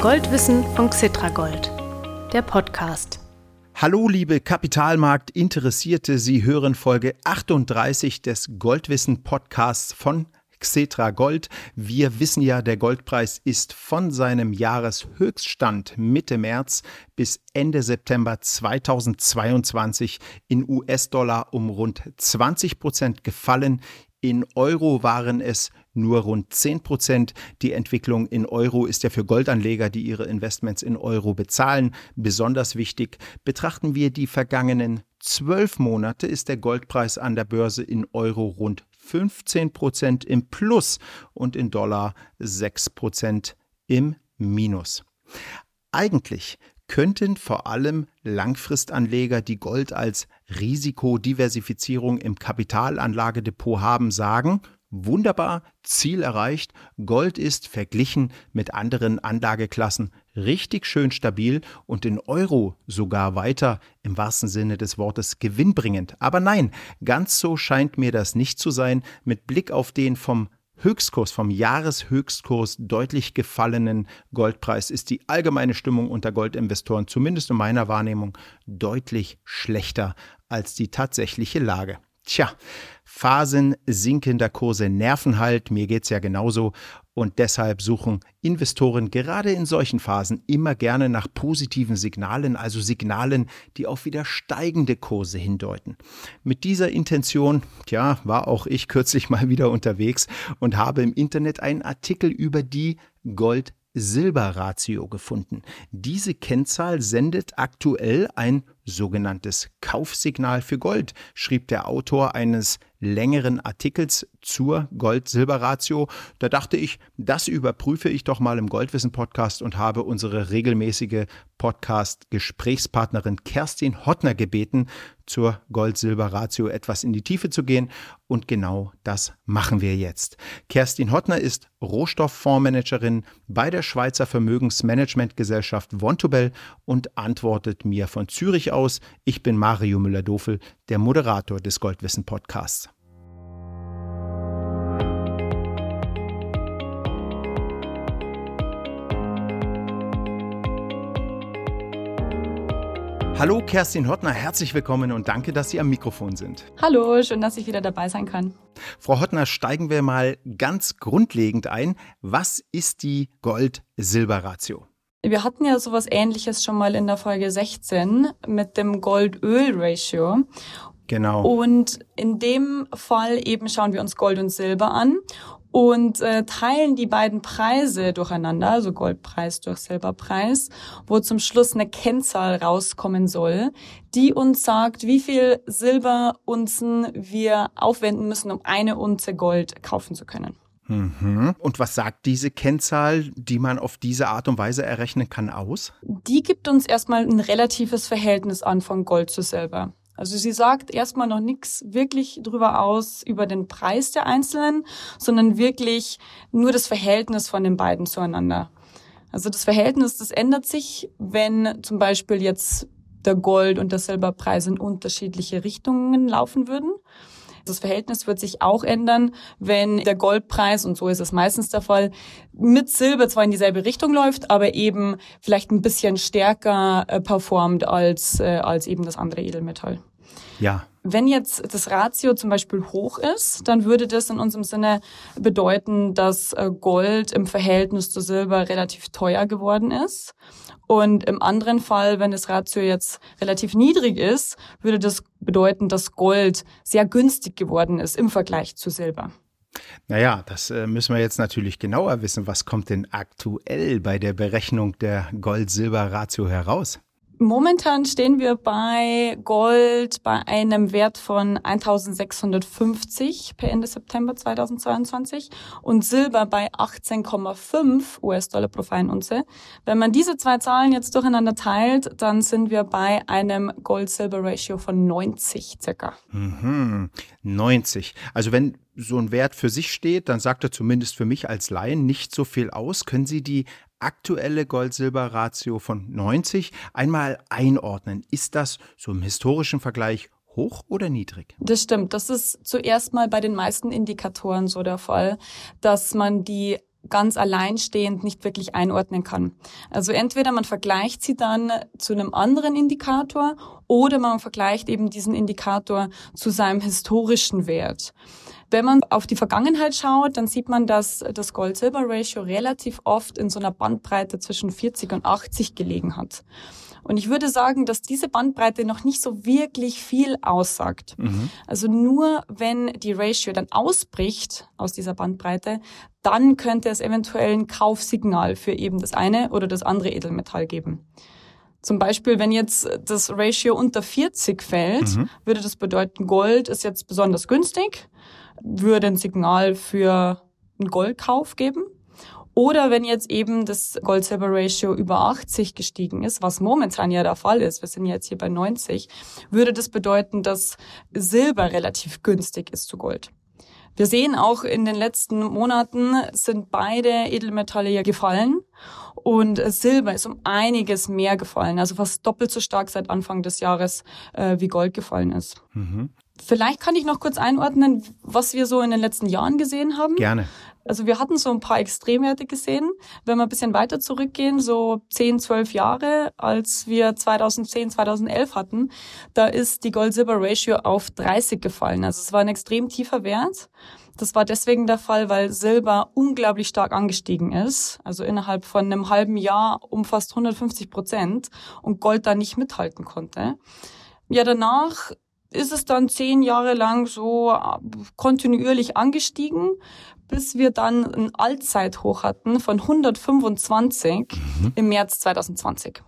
Goldwissen von Xitragold, der Podcast. Hallo liebe Kapitalmarkt-Interessierte, Sie hören Folge 38 des Goldwissen Podcasts von Xetra Gold. Wir wissen ja, der Goldpreis ist von seinem Jahreshöchststand Mitte März bis Ende September 2022 in US-Dollar um rund 20 Prozent gefallen. In Euro waren es nur rund 10 Prozent. Die Entwicklung in Euro ist ja für Goldanleger, die ihre Investments in Euro bezahlen, besonders wichtig. Betrachten wir die vergangenen zwölf Monate, ist der Goldpreis an der Börse in Euro rund 15 Prozent im Plus und in Dollar 6 Prozent im Minus. Eigentlich könnten vor allem Langfristanleger, die Gold als Risikodiversifizierung im Kapitalanlagedepot haben, sagen, wunderbar, Ziel erreicht, Gold ist verglichen mit anderen Anlageklassen richtig schön stabil und in Euro sogar weiter im wahrsten Sinne des Wortes gewinnbringend. Aber nein, ganz so scheint mir das nicht zu sein mit Blick auf den vom Höchstkurs, vom Jahreshöchstkurs deutlich gefallenen Goldpreis ist die allgemeine Stimmung unter Goldinvestoren, zumindest in meiner Wahrnehmung, deutlich schlechter als die tatsächliche Lage. Tja, Phasen sinkender Kurse nerven halt, mir geht's ja genauso und deshalb suchen Investoren gerade in solchen Phasen immer gerne nach positiven Signalen, also Signalen, die auf wieder steigende Kurse hindeuten. Mit dieser Intention, tja, war auch ich kürzlich mal wieder unterwegs und habe im Internet einen Artikel über die Gold Silberratio gefunden. Diese Kennzahl sendet aktuell ein sogenanntes Kaufsignal für Gold, schrieb der Autor eines längeren Artikels zur Gold-Silber-Ratio. Da dachte ich, das überprüfe ich doch mal im Goldwissen-Podcast und habe unsere regelmäßige Podcast-Gesprächspartnerin Kerstin Hottner gebeten, zur Gold-Silber-Ratio etwas in die Tiefe zu gehen. Und genau das machen wir jetzt. Kerstin Hottner ist Rohstofffondsmanagerin bei der Schweizer Vermögensmanagementgesellschaft Vontobel und antwortet mir von Zürich aus. Ich bin Mario Müller-Dofel, der Moderator des Goldwissen-Podcasts. Hallo Kerstin Hottner, herzlich willkommen und danke, dass Sie am Mikrofon sind. Hallo, schön, dass ich wieder dabei sein kann. Frau Hottner, steigen wir mal ganz grundlegend ein. Was ist die Gold-Silber-Ratio? Wir hatten ja sowas ähnliches schon mal in der Folge 16 mit dem Gold-Öl-Ratio. Genau. Und in dem Fall eben schauen wir uns Gold und Silber an und äh, teilen die beiden Preise durcheinander, also Goldpreis durch Silberpreis, wo zum Schluss eine Kennzahl rauskommen soll, die uns sagt, wie viel Silberunzen wir aufwenden müssen, um eine Unze Gold kaufen zu können. Mhm. Und was sagt diese Kennzahl, die man auf diese Art und Weise errechnen kann, aus? Die gibt uns erstmal ein relatives Verhältnis an von Gold zu Silber. Also sie sagt erstmal noch nichts wirklich drüber aus über den Preis der Einzelnen, sondern wirklich nur das Verhältnis von den beiden zueinander. Also das Verhältnis, das ändert sich, wenn zum Beispiel jetzt der Gold- und der Silberpreis in unterschiedliche Richtungen laufen würden. Das Verhältnis wird sich auch ändern, wenn der Goldpreis, und so ist es meistens der Fall, mit Silber zwar in dieselbe Richtung läuft, aber eben vielleicht ein bisschen stärker äh, performt als, äh, als eben das andere Edelmetall. Ja. Wenn jetzt das Ratio zum Beispiel hoch ist, dann würde das in unserem Sinne bedeuten, dass äh, Gold im Verhältnis zu Silber relativ teuer geworden ist. Und im anderen Fall, wenn das Ratio jetzt relativ niedrig ist, würde das bedeuten, dass Gold sehr günstig geworden ist im Vergleich zu Silber. Naja, das äh, müssen wir jetzt natürlich genauer wissen. Was kommt denn aktuell bei der Berechnung der Gold-Silber-Ratio heraus? Momentan stehen wir bei Gold bei einem Wert von 1650 per Ende September 2022 und Silber bei 18,5 US-Dollar pro Feinunze. Wenn man diese zwei Zahlen jetzt durcheinander teilt, dann sind wir bei einem Gold-Silber-Ratio von 90 circa. Mhm, 90. Also wenn so ein Wert für sich steht, dann sagt er zumindest für mich als Laien nicht so viel aus. Können Sie die aktuelle Gold-Silber-Ratio von 90 einmal einordnen. Ist das so im historischen Vergleich hoch oder niedrig? Das stimmt. Das ist zuerst mal bei den meisten Indikatoren so der Fall, dass man die ganz alleinstehend nicht wirklich einordnen kann. Also entweder man vergleicht sie dann zu einem anderen Indikator oder man vergleicht eben diesen Indikator zu seinem historischen Wert. Wenn man auf die Vergangenheit schaut, dann sieht man, dass das Gold-Silber-Ratio relativ oft in so einer Bandbreite zwischen 40 und 80 gelegen hat. Und ich würde sagen, dass diese Bandbreite noch nicht so wirklich viel aussagt. Mhm. Also nur wenn die Ratio dann ausbricht aus dieser Bandbreite, dann könnte es eventuell ein Kaufsignal für eben das eine oder das andere Edelmetall geben. Zum Beispiel, wenn jetzt das Ratio unter 40 fällt, mhm. würde das bedeuten, Gold ist jetzt besonders günstig, würde ein Signal für einen Goldkauf geben. Oder wenn jetzt eben das Gold-Silber-Ratio über 80 gestiegen ist, was momentan ja der Fall ist, wir sind jetzt hier bei 90, würde das bedeuten, dass Silber relativ günstig ist zu Gold. Wir sehen auch in den letzten Monaten sind beide Edelmetalle ja gefallen und Silber ist um einiges mehr gefallen, also fast doppelt so stark seit Anfang des Jahres äh, wie Gold gefallen ist. Mhm. Vielleicht kann ich noch kurz einordnen, was wir so in den letzten Jahren gesehen haben. Gerne. Also wir hatten so ein paar Extremwerte gesehen. Wenn wir ein bisschen weiter zurückgehen, so 10, 12 Jahre, als wir 2010, 2011 hatten, da ist die Gold-Silber-Ratio auf 30 gefallen. Also es war ein extrem tiefer Wert. Das war deswegen der Fall, weil Silber unglaublich stark angestiegen ist. Also innerhalb von einem halben Jahr um fast 150 Prozent und Gold da nicht mithalten konnte. Ja, danach ist es dann zehn Jahre lang so äh, kontinuierlich angestiegen, bis wir dann ein Allzeithoch hatten von 125 mhm. im März 2020.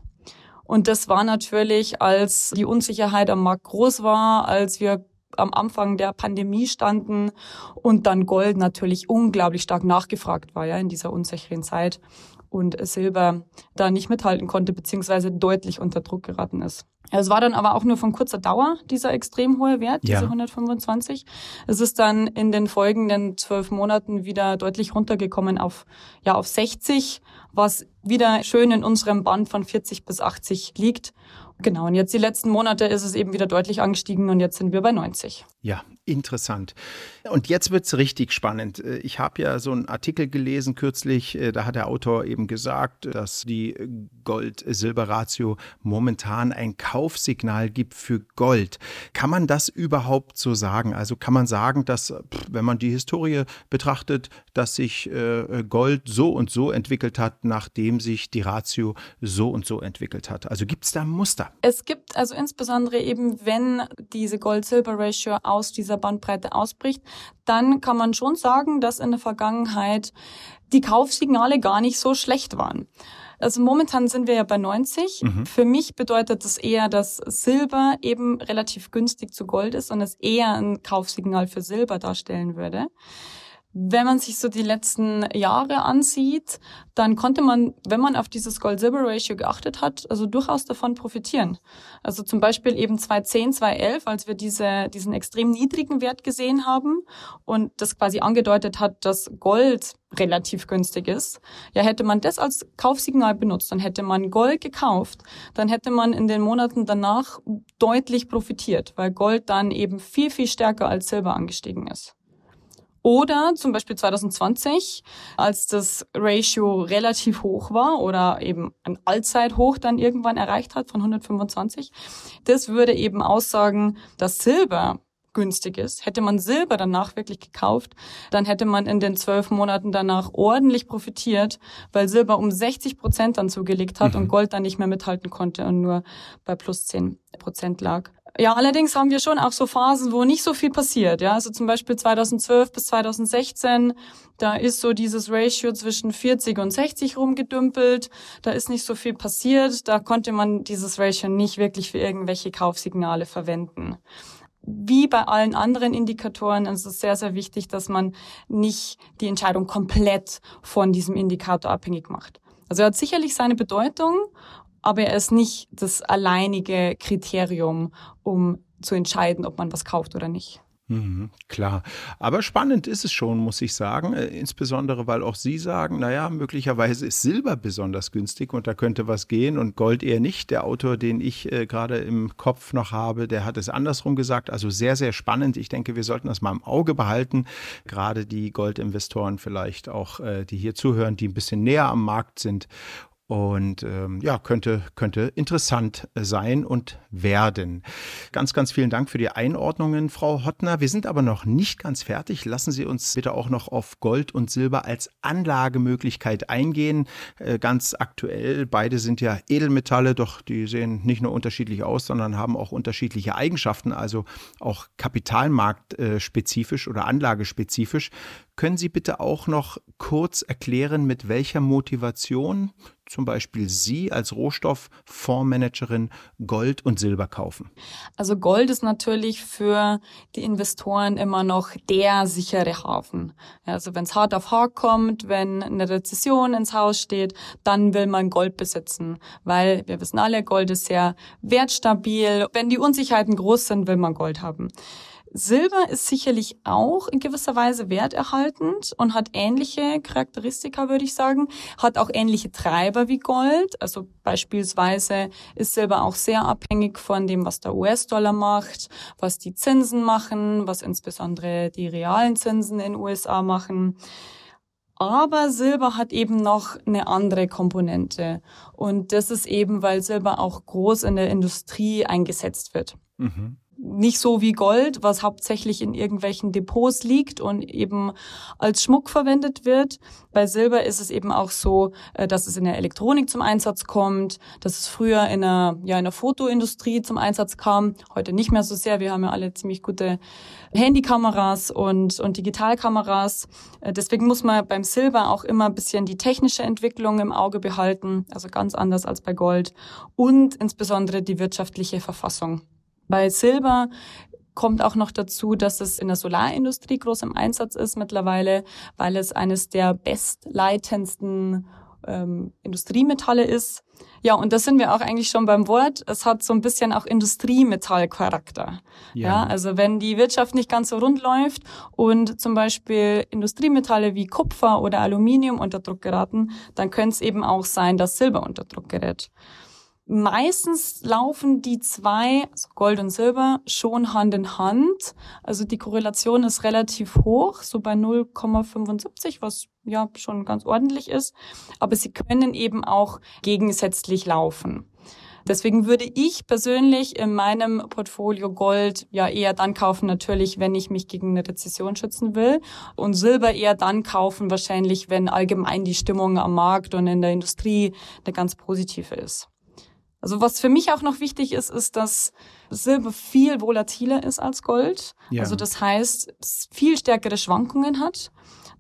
Und das war natürlich, als die Unsicherheit am Markt groß war, als wir am Anfang der Pandemie standen und dann Gold natürlich unglaublich stark nachgefragt war, ja, in dieser unsicheren Zeit und Silber da nicht mithalten konnte, beziehungsweise deutlich unter Druck geraten ist. Es war dann aber auch nur von kurzer Dauer, dieser extrem hohe Wert, diese ja. 125. Es ist dann in den folgenden zwölf Monaten wieder deutlich runtergekommen auf, ja, auf 60, was wieder schön in unserem Band von 40 bis 80 liegt. Genau, und jetzt die letzten Monate ist es eben wieder deutlich angestiegen und jetzt sind wir bei 90. Ja, interessant. Und jetzt wird es richtig spannend. Äh, ich habe ja so einen Artikel gelesen kürzlich, äh, da hat der Autor eben gesagt, dass die Gold-Silber-Ratio momentan ein Kaufsignal gibt für Gold. Kann man das überhaupt so sagen? Also kann man sagen, dass, wenn man die Historie betrachtet, dass sich äh, Gold so und so entwickelt hat, nachdem sich die Ratio so und so entwickelt hat? Also gibt es da Muster? Es gibt also insbesondere eben, wenn diese Gold-Silber-Ratio aus dieser Bandbreite ausbricht, dann kann man schon sagen, dass in der Vergangenheit die Kaufsignale gar nicht so schlecht waren. Also momentan sind wir ja bei 90. Mhm. Für mich bedeutet das eher, dass Silber eben relativ günstig zu Gold ist und es eher ein Kaufsignal für Silber darstellen würde. Wenn man sich so die letzten Jahre ansieht, dann konnte man, wenn man auf dieses Gold-Silber-Ratio geachtet hat, also durchaus davon profitieren. Also zum Beispiel eben 2010, 2011, als wir diese, diesen extrem niedrigen Wert gesehen haben und das quasi angedeutet hat, dass Gold relativ günstig ist. Ja, hätte man das als Kaufsignal benutzt, dann hätte man Gold gekauft, dann hätte man in den Monaten danach deutlich profitiert, weil Gold dann eben viel, viel stärker als Silber angestiegen ist. Oder zum Beispiel 2020, als das Ratio relativ hoch war oder eben ein Allzeithoch dann irgendwann erreicht hat von 125. Das würde eben aussagen, dass Silber günstig ist. Hätte man Silber danach wirklich gekauft, dann hätte man in den zwölf Monaten danach ordentlich profitiert, weil Silber um 60 Prozent dann zugelegt hat mhm. und Gold dann nicht mehr mithalten konnte und nur bei plus 10 Prozent lag. Ja, allerdings haben wir schon auch so Phasen, wo nicht so viel passiert. Ja, also zum Beispiel 2012 bis 2016, da ist so dieses Ratio zwischen 40 und 60 rumgedümpelt. Da ist nicht so viel passiert. Da konnte man dieses Ratio nicht wirklich für irgendwelche Kaufsignale verwenden wie bei allen anderen Indikatoren ist es sehr, sehr wichtig, dass man nicht die Entscheidung komplett von diesem Indikator abhängig macht. Also er hat sicherlich seine Bedeutung, aber er ist nicht das alleinige Kriterium, um zu entscheiden, ob man was kauft oder nicht. Mhm, klar. Aber spannend ist es schon, muss ich sagen. Äh, insbesondere, weil auch Sie sagen, naja, möglicherweise ist Silber besonders günstig und da könnte was gehen und Gold eher nicht. Der Autor, den ich äh, gerade im Kopf noch habe, der hat es andersrum gesagt. Also sehr, sehr spannend. Ich denke, wir sollten das mal im Auge behalten. Gerade die Goldinvestoren vielleicht auch, äh, die hier zuhören, die ein bisschen näher am Markt sind und ähm, ja, könnte, könnte interessant sein und werden. Ganz, ganz vielen Dank für die Einordnungen, Frau Hottner. Wir sind aber noch nicht ganz fertig. Lassen Sie uns bitte auch noch auf Gold und Silber als Anlagemöglichkeit eingehen. Äh, ganz aktuell, beide sind ja Edelmetalle, doch die sehen nicht nur unterschiedlich aus, sondern haben auch unterschiedliche Eigenschaften, also auch kapitalmarktspezifisch oder anlagespezifisch. Können Sie bitte auch noch kurz erklären, mit welcher Motivation zum Beispiel Sie als Rohstofffondsmanagerin Gold und Silber kaufen? Also Gold ist natürlich für die Investoren immer noch der sichere Hafen. Also wenn es hart auf hart kommt, wenn eine Rezession ins Haus steht, dann will man Gold besitzen, weil wir wissen alle, Gold ist sehr wertstabil. Wenn die Unsicherheiten groß sind, will man Gold haben. Silber ist sicherlich auch in gewisser Weise werterhaltend und hat ähnliche Charakteristika, würde ich sagen, hat auch ähnliche Treiber wie Gold. Also beispielsweise ist Silber auch sehr abhängig von dem, was der US-Dollar macht, was die Zinsen machen, was insbesondere die realen Zinsen in den USA machen. Aber Silber hat eben noch eine andere Komponente. Und das ist eben, weil Silber auch groß in der Industrie eingesetzt wird. Mhm nicht so wie Gold, was hauptsächlich in irgendwelchen Depots liegt und eben als Schmuck verwendet wird. Bei Silber ist es eben auch so, äh, dass es in der Elektronik zum Einsatz kommt, dass es früher in der, ja, in der Fotoindustrie zum Einsatz kam, heute nicht mehr so sehr. Wir haben ja alle ziemlich gute Handykameras und, und Digitalkameras. Äh, deswegen muss man beim Silber auch immer ein bisschen die technische Entwicklung im Auge behalten, also ganz anders als bei Gold und insbesondere die wirtschaftliche Verfassung. Bei Silber kommt auch noch dazu, dass es in der Solarindustrie groß im Einsatz ist mittlerweile, weil es eines der bestleitendsten ähm, Industriemetalle ist. Ja, und da sind wir auch eigentlich schon beim Wort. Es hat so ein bisschen auch Industriemetallcharakter. Ja. ja, also wenn die Wirtschaft nicht ganz so rund läuft und zum Beispiel Industriemetalle wie Kupfer oder Aluminium unter Druck geraten, dann könnte es eben auch sein, dass Silber unter Druck gerät. Meistens laufen die zwei, also Gold und Silber, schon Hand in Hand. Also die Korrelation ist relativ hoch, so bei 0,75, was ja schon ganz ordentlich ist. Aber sie können eben auch gegensätzlich laufen. Deswegen würde ich persönlich in meinem Portfolio Gold ja eher dann kaufen, natürlich, wenn ich mich gegen eine Rezession schützen will. Und Silber eher dann kaufen, wahrscheinlich, wenn allgemein die Stimmung am Markt und in der Industrie eine ganz positive ist. Also was für mich auch noch wichtig ist, ist, dass Silber viel volatiler ist als Gold. Ja. Also das heißt, es viel stärkere Schwankungen hat.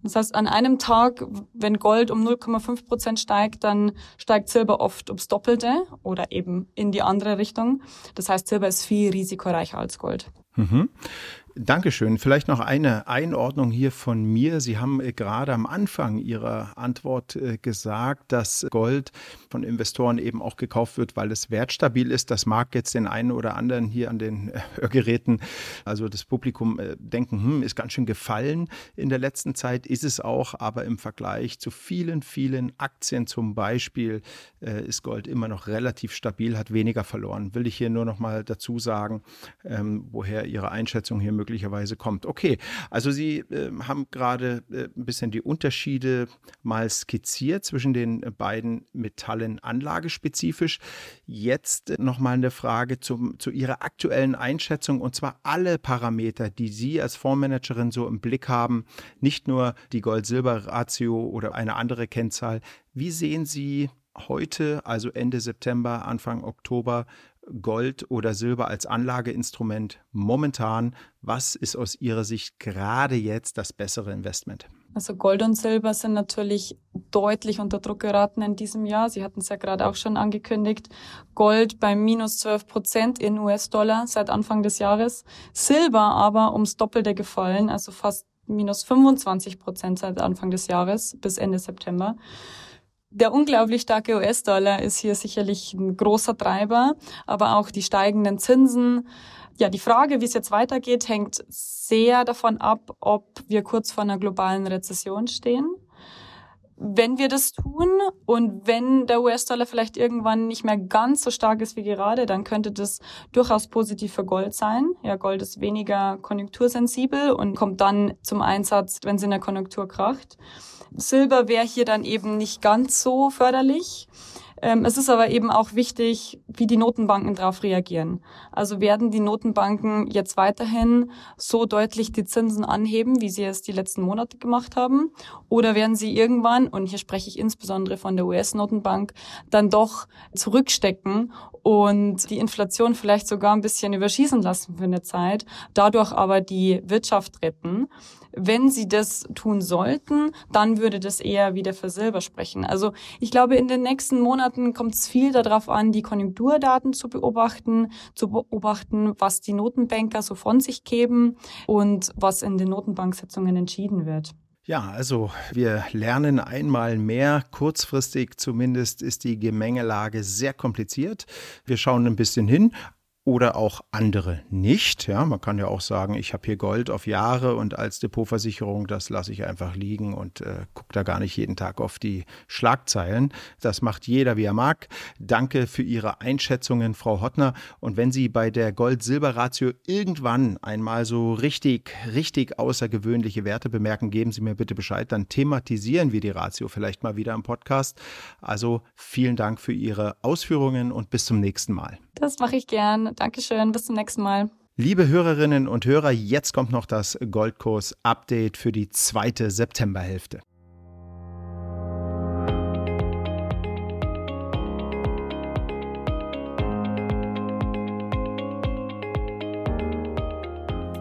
Das heißt, an einem Tag, wenn Gold um 0,5 Prozent steigt, dann steigt Silber oft ums Doppelte oder eben in die andere Richtung. Das heißt, Silber ist viel risikoreicher als Gold. Mhm. Dankeschön. Vielleicht noch eine Einordnung hier von mir. Sie haben äh, gerade am Anfang Ihrer Antwort äh, gesagt, dass Gold von Investoren eben auch gekauft wird, weil es wertstabil ist. Das mag jetzt den einen oder anderen hier an den äh, Hörgeräten, also das Publikum, denken, hm, ist ganz schön gefallen in der letzten Zeit. Ist es auch, aber im Vergleich zu vielen, vielen Aktien zum Beispiel ist Gold immer noch relativ stabil, hat weniger verloren. Will ich hier nur noch mal dazu sagen, ähm, woher Ihre Einschätzung hier möglicherweise kommt. Okay, also Sie äh, haben gerade äh, ein bisschen die Unterschiede mal skizziert zwischen den beiden Metallen anlagespezifisch. Jetzt noch mal eine Frage zum, zu Ihrer aktuellen Einschätzung und zwar alle Parameter, die Sie als Fondsmanagerin so im Blick haben, nicht nur die Gold-Silber-Ratio oder eine andere Kennzahl. Wie sehen Sie heute, also Ende September, Anfang Oktober, Gold oder Silber als Anlageinstrument momentan? Was ist aus Ihrer Sicht gerade jetzt das bessere Investment? Also Gold und Silber sind natürlich deutlich unter Druck geraten in diesem Jahr. Sie hatten es ja gerade auch schon angekündigt. Gold bei minus 12 Prozent in US-Dollar seit Anfang des Jahres. Silber aber ums Doppelte gefallen, also fast minus 25 Prozent seit Anfang des Jahres bis Ende September. Der unglaublich starke US-Dollar ist hier sicherlich ein großer Treiber, aber auch die steigenden Zinsen, Ja, die Frage, wie es jetzt weitergeht, hängt sehr davon ab, ob wir kurz vor einer globalen Rezession stehen wenn wir das tun und wenn der US-Dollar vielleicht irgendwann nicht mehr ganz so stark ist wie gerade, dann könnte das durchaus positiv für Gold sein. Ja, Gold ist weniger konjunktursensibel und kommt dann zum Einsatz, wenn es in der Konjunktur kracht. Silber wäre hier dann eben nicht ganz so förderlich. Ähm, es ist aber eben auch wichtig, wie die Notenbanken darauf reagieren. Also werden die Notenbanken jetzt weiterhin so deutlich die Zinsen anheben, wie sie es die letzten Monate gemacht haben? Oder werden sie irgendwann, und hier spreche ich insbesondere von der US-Notenbank, dann doch zurückstecken und die Inflation vielleicht sogar ein bisschen überschießen lassen für eine Zeit, dadurch aber die Wirtschaft retten? Wenn sie das tun sollten, dann würde das eher wieder für Silber sprechen. Also ich glaube, in den nächsten Monaten kommt es viel darauf an, die Konjunkturdaten zu beobachten, zu beobachten, was die Notenbanker so von sich geben und was in den Notenbanksitzungen entschieden wird. Ja, also wir lernen einmal mehr. Kurzfristig zumindest ist die Gemengelage sehr kompliziert. Wir schauen ein bisschen hin, oder auch andere nicht. Ja, man kann ja auch sagen, ich habe hier Gold auf Jahre und als Depotversicherung, das lasse ich einfach liegen und äh, gucke da gar nicht jeden Tag auf die Schlagzeilen. Das macht jeder, wie er mag. Danke für Ihre Einschätzungen, Frau Hottner. Und wenn Sie bei der Gold-Silber-Ratio irgendwann einmal so richtig, richtig außergewöhnliche Werte bemerken, geben Sie mir bitte Bescheid. Dann thematisieren wir die Ratio vielleicht mal wieder im Podcast. Also vielen Dank für Ihre Ausführungen und bis zum nächsten Mal. Das mache ich gern. Dankeschön. Bis zum nächsten Mal. Liebe Hörerinnen und Hörer, jetzt kommt noch das Goldkurs-Update für die zweite Septemberhälfte.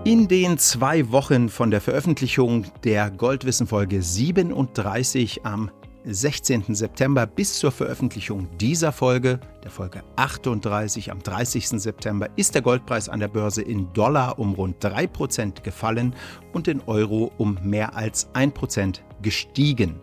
In den zwei Wochen von der Veröffentlichung der Goldwissen-Folge 37 am 16. September bis zur Veröffentlichung dieser Folge, der Folge 38 am 30. September, ist der Goldpreis an der Börse in Dollar um rund 3% gefallen und in Euro um mehr als 1% gestiegen.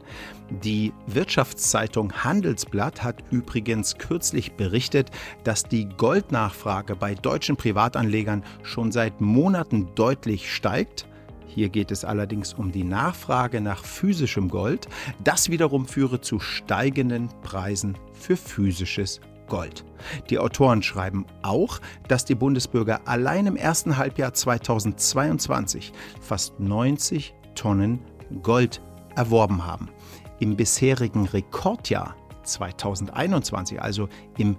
Die Wirtschaftszeitung Handelsblatt hat übrigens kürzlich berichtet, dass die Goldnachfrage bei deutschen Privatanlegern schon seit Monaten deutlich steigt hier geht es allerdings um die Nachfrage nach physischem Gold. Das wiederum führe zu steigenden Preisen für physisches Gold. Die Autoren schreiben auch, dass die Bundesbürger allein im ersten Halbjahr 2022 fast 90 Tonnen Gold erworben haben. Im bisherigen Rekordjahr 2021, also im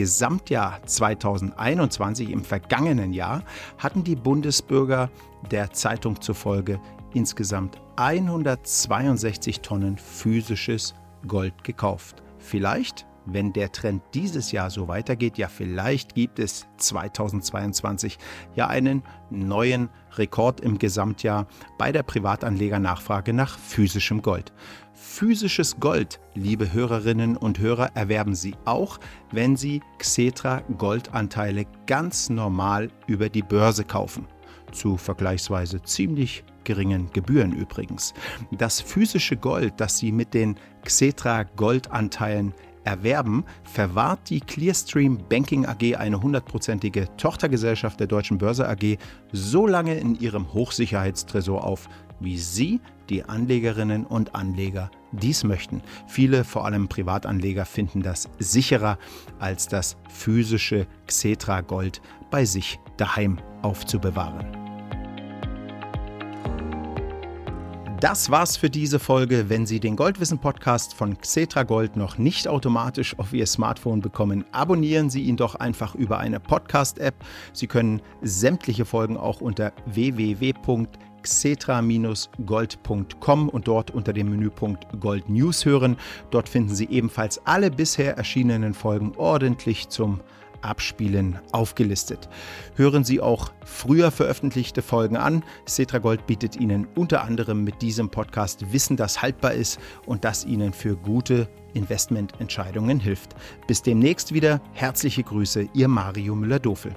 Gesamtjahr 2021, im vergangenen Jahr, hatten die Bundesbürger der Zeitung zufolge insgesamt 162 Tonnen physisches Gold gekauft. Vielleicht, wenn der Trend dieses Jahr so weitergeht, ja vielleicht gibt es 2022 ja einen neuen Rekord im Gesamtjahr bei der Privatanlegernachfrage nach physischem Gold. Physisches Gold, liebe Hörerinnen und Hörer, erwerben Sie auch, wenn Sie Xetra Goldanteile ganz normal über die Börse kaufen. Zu vergleichsweise ziemlich geringen Gebühren übrigens. Das physische Gold, das Sie mit den Xetra Goldanteilen erwerben, verwahrt die Clearstream Banking AG, eine hundertprozentige Tochtergesellschaft der Deutschen Börse AG, so lange in ihrem Hochsicherheitstresor auf, wie Sie, die Anlegerinnen und Anleger, dies möchten. Viele, vor allem Privatanleger, finden das sicherer, als das physische Xetra Gold bei sich daheim aufzubewahren. Das war's für diese Folge. Wenn Sie den Goldwissen Podcast von Xetra Gold noch nicht automatisch auf Ihr Smartphone bekommen, abonnieren Sie ihn doch einfach über eine Podcast-App. Sie können sämtliche Folgen auch unter www.xetra.com xetra-gold.com und dort unter dem Menüpunkt Gold News hören. Dort finden Sie ebenfalls alle bisher erschienenen Folgen ordentlich zum Abspielen aufgelistet. Hören Sie auch früher veröffentlichte Folgen an. Cetra Gold bietet Ihnen unter anderem mit diesem Podcast Wissen, das haltbar ist und das Ihnen für gute Investmententscheidungen hilft. Bis demnächst wieder. Herzliche Grüße, Ihr Mario Müller-Dofel.